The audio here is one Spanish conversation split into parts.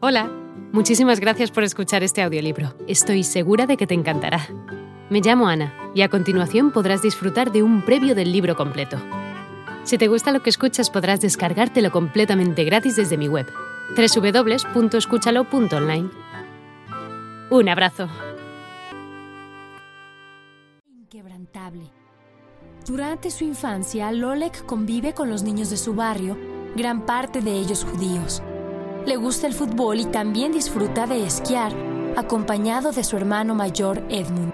Hola, muchísimas gracias por escuchar este audiolibro. Estoy segura de que te encantará. Me llamo Ana y a continuación podrás disfrutar de un previo del libro completo. Si te gusta lo que escuchas podrás descargártelo completamente gratis desde mi web, www.escúchalo.online. Un abrazo. Inquebrantable. Durante su infancia, Lolek convive con los niños de su barrio, gran parte de ellos judíos. Le gusta el fútbol y también disfruta de esquiar, acompañado de su hermano mayor Edmund.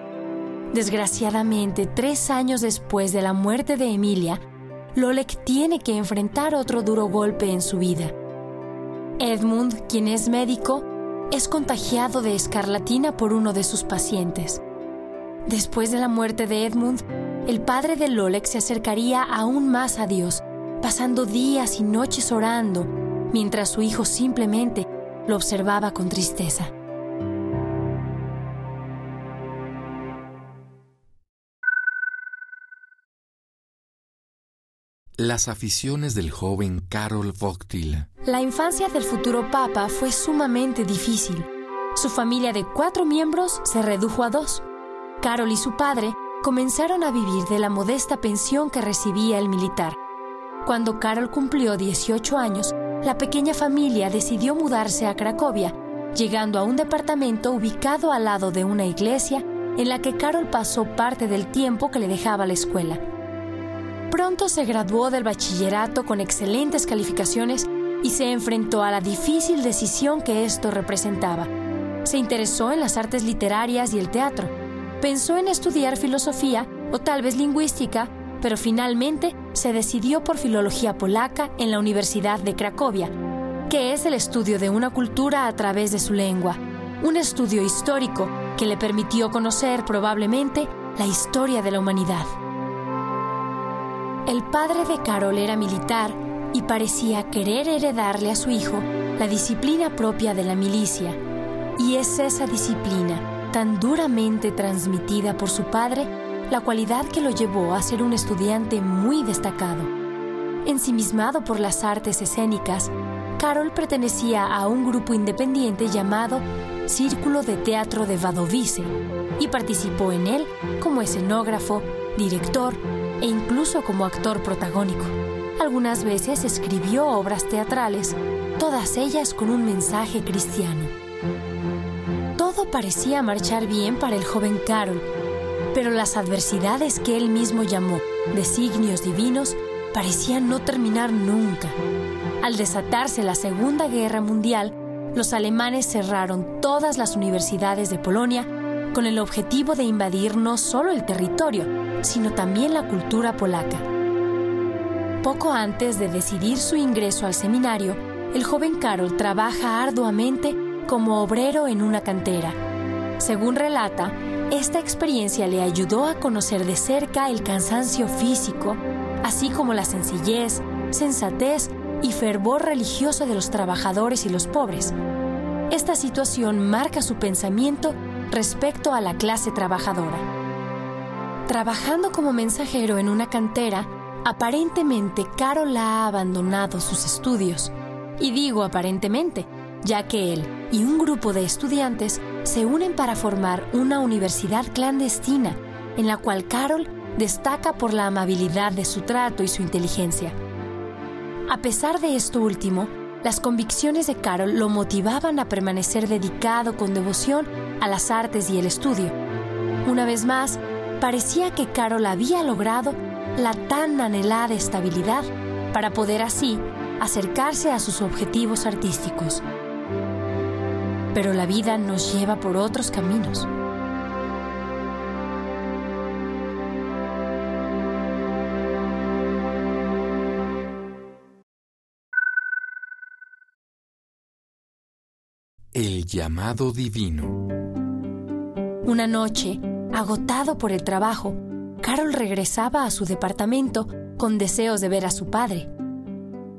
Desgraciadamente, tres años después de la muerte de Emilia, Lolek tiene que enfrentar otro duro golpe en su vida. Edmund, quien es médico, es contagiado de escarlatina por uno de sus pacientes. Después de la muerte de Edmund, el padre de Lolek se acercaría aún más a Dios, pasando días y noches orando mientras su hijo simplemente lo observaba con tristeza. Las aficiones del joven Karol Vogtil. La infancia del futuro papa fue sumamente difícil. Su familia de cuatro miembros se redujo a dos. Carol y su padre comenzaron a vivir de la modesta pensión que recibía el militar. Cuando Carol cumplió 18 años, la pequeña familia decidió mudarse a Cracovia, llegando a un departamento ubicado al lado de una iglesia en la que Carol pasó parte del tiempo que le dejaba la escuela. Pronto se graduó del bachillerato con excelentes calificaciones y se enfrentó a la difícil decisión que esto representaba. Se interesó en las artes literarias y el teatro. Pensó en estudiar filosofía o tal vez lingüística, pero finalmente se decidió por filología polaca en la Universidad de Cracovia, que es el estudio de una cultura a través de su lengua, un estudio histórico que le permitió conocer probablemente la historia de la humanidad. El padre de Carol era militar y parecía querer heredarle a su hijo la disciplina propia de la milicia, y es esa disciplina tan duramente transmitida por su padre la cualidad que lo llevó a ser un estudiante muy destacado. Ensimismado por las artes escénicas, Carol pertenecía a un grupo independiente llamado Círculo de Teatro de Wadowice y participó en él como escenógrafo, director e incluso como actor protagónico. Algunas veces escribió obras teatrales, todas ellas con un mensaje cristiano. Todo parecía marchar bien para el joven Carol, pero las adversidades que él mismo llamó designios divinos parecían no terminar nunca. Al desatarse la Segunda Guerra Mundial, los alemanes cerraron todas las universidades de Polonia con el objetivo de invadir no solo el territorio, sino también la cultura polaca. Poco antes de decidir su ingreso al seminario, el joven Karol trabaja arduamente como obrero en una cantera. Según relata, esta experiencia le ayudó a conocer de cerca el cansancio físico, así como la sencillez, sensatez y fervor religioso de los trabajadores y los pobres. Esta situación marca su pensamiento respecto a la clase trabajadora. Trabajando como mensajero en una cantera, aparentemente Carol ha abandonado sus estudios. Y digo aparentemente, ya que él y un grupo de estudiantes se unen para formar una universidad clandestina en la cual Carol destaca por la amabilidad de su trato y su inteligencia. A pesar de esto último, las convicciones de Carol lo motivaban a permanecer dedicado con devoción a las artes y el estudio. Una vez más, parecía que Carol había logrado la tan anhelada estabilidad para poder así acercarse a sus objetivos artísticos pero la vida nos lleva por otros caminos. El llamado divino. Una noche, agotado por el trabajo, Carol regresaba a su departamento con deseos de ver a su padre.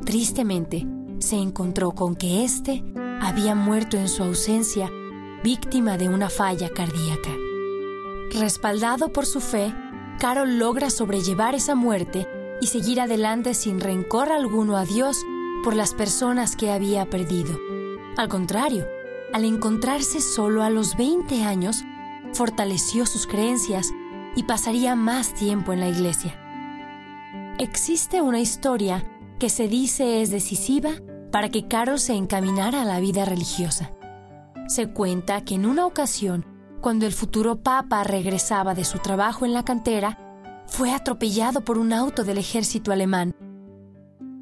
Tristemente, se encontró con que éste había muerto en su ausencia, víctima de una falla cardíaca. Respaldado por su fe, Carol logra sobrellevar esa muerte y seguir adelante sin rencor alguno a Dios por las personas que había perdido. Al contrario, al encontrarse solo a los 20 años, fortaleció sus creencias y pasaría más tiempo en la iglesia. Existe una historia que se dice es decisiva para que Carol se encaminara a la vida religiosa. Se cuenta que en una ocasión, cuando el futuro papa regresaba de su trabajo en la cantera, fue atropellado por un auto del ejército alemán.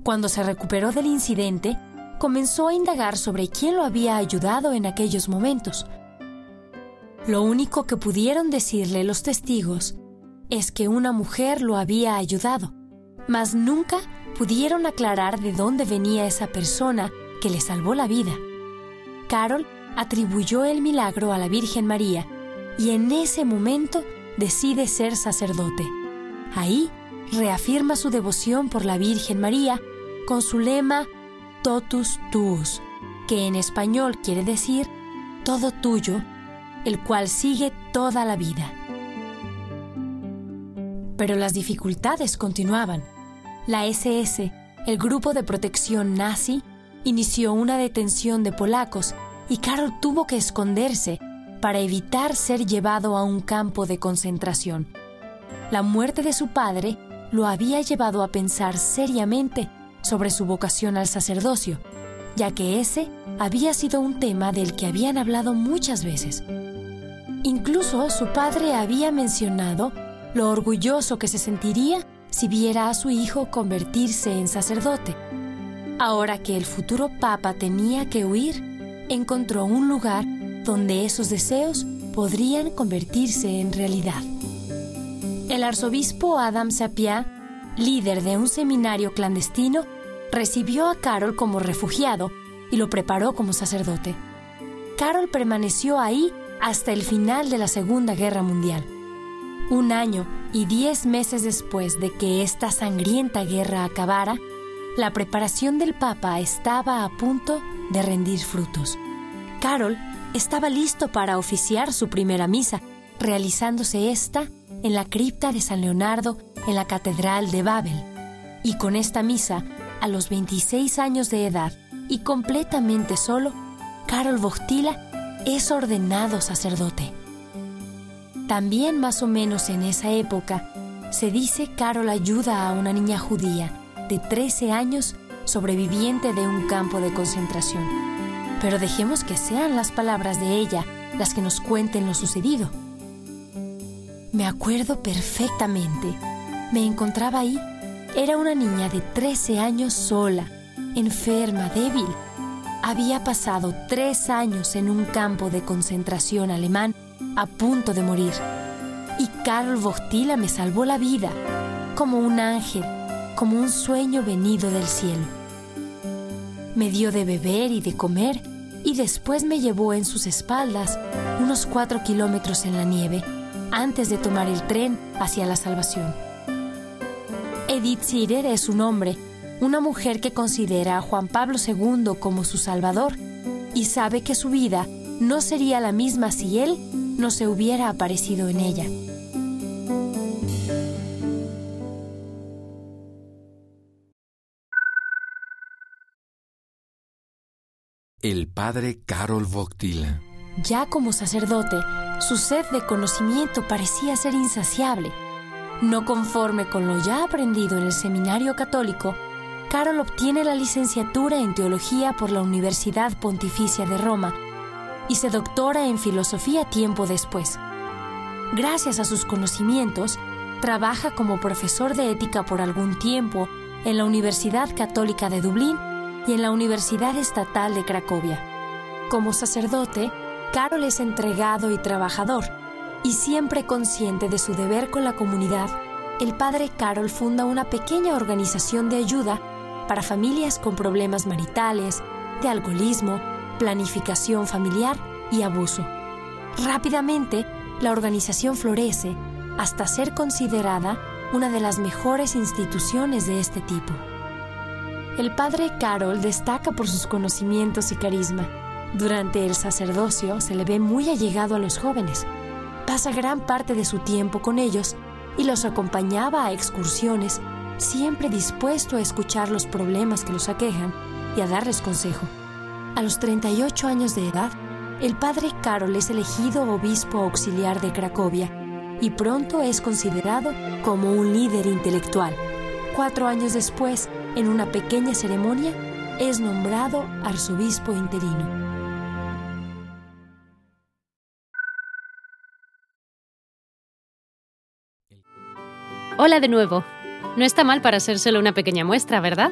Cuando se recuperó del incidente, comenzó a indagar sobre quién lo había ayudado en aquellos momentos. Lo único que pudieron decirle los testigos es que una mujer lo había ayudado, mas nunca pudieron aclarar de dónde venía esa persona que le salvó la vida. Carol atribuyó el milagro a la Virgen María y en ese momento decide ser sacerdote. Ahí reafirma su devoción por la Virgen María con su lema Totus Tuus, que en español quiere decir todo tuyo, el cual sigue toda la vida. Pero las dificultades continuaban. La SS, el grupo de protección nazi, inició una detención de polacos y Karol tuvo que esconderse para evitar ser llevado a un campo de concentración. La muerte de su padre lo había llevado a pensar seriamente sobre su vocación al sacerdocio, ya que ese había sido un tema del que habían hablado muchas veces. Incluso su padre había mencionado lo orgulloso que se sentiría si viera a su hijo convertirse en sacerdote. Ahora que el futuro papa tenía que huir, encontró un lugar donde esos deseos podrían convertirse en realidad. El arzobispo Adam Sapia, líder de un seminario clandestino, recibió a Carol como refugiado y lo preparó como sacerdote. Carol permaneció ahí hasta el final de la Segunda Guerra Mundial. Un año y diez meses después de que esta sangrienta guerra acabara, la preparación del Papa estaba a punto de rendir frutos. Carol estaba listo para oficiar su primera misa, realizándose esta en la cripta de San Leonardo en la Catedral de Babel. Y con esta misa, a los 26 años de edad y completamente solo, Carol Bogtila es ordenado sacerdote. También más o menos en esa época, se dice Carol ayuda a una niña judía de 13 años sobreviviente de un campo de concentración. Pero dejemos que sean las palabras de ella las que nos cuenten lo sucedido. Me acuerdo perfectamente. Me encontraba ahí. Era una niña de 13 años sola, enferma, débil. Había pasado tres años en un campo de concentración alemán a punto de morir. Y Carol Bogtila me salvó la vida, como un ángel, como un sueño venido del cielo. Me dio de beber y de comer y después me llevó en sus espaldas unos cuatro kilómetros en la nieve antes de tomar el tren hacia la salvación. Edith Sirer es un hombre, una mujer que considera a Juan Pablo II como su salvador y sabe que su vida no sería la misma si él no se hubiera aparecido en ella. El padre Karol Wojtyla. Ya como sacerdote, su sed de conocimiento parecía ser insaciable. No conforme con lo ya aprendido en el seminario católico, Carol obtiene la licenciatura en teología por la Universidad Pontificia de Roma y se doctora en filosofía tiempo después. Gracias a sus conocimientos, trabaja como profesor de ética por algún tiempo en la Universidad Católica de Dublín y en la Universidad Estatal de Cracovia. Como sacerdote, Carol es entregado y trabajador, y siempre consciente de su deber con la comunidad, el padre Carol funda una pequeña organización de ayuda para familias con problemas maritales, de alcoholismo, planificación familiar y abuso. Rápidamente, la organización florece hasta ser considerada una de las mejores instituciones de este tipo. El padre Carol destaca por sus conocimientos y carisma. Durante el sacerdocio se le ve muy allegado a los jóvenes. Pasa gran parte de su tiempo con ellos y los acompañaba a excursiones, siempre dispuesto a escuchar los problemas que los aquejan y a darles consejo. A los 38 años de edad, el padre Karol es elegido obispo auxiliar de Cracovia y pronto es considerado como un líder intelectual. Cuatro años después, en una pequeña ceremonia, es nombrado arzobispo interino. Hola de nuevo. No está mal para ser solo una pequeña muestra, ¿verdad?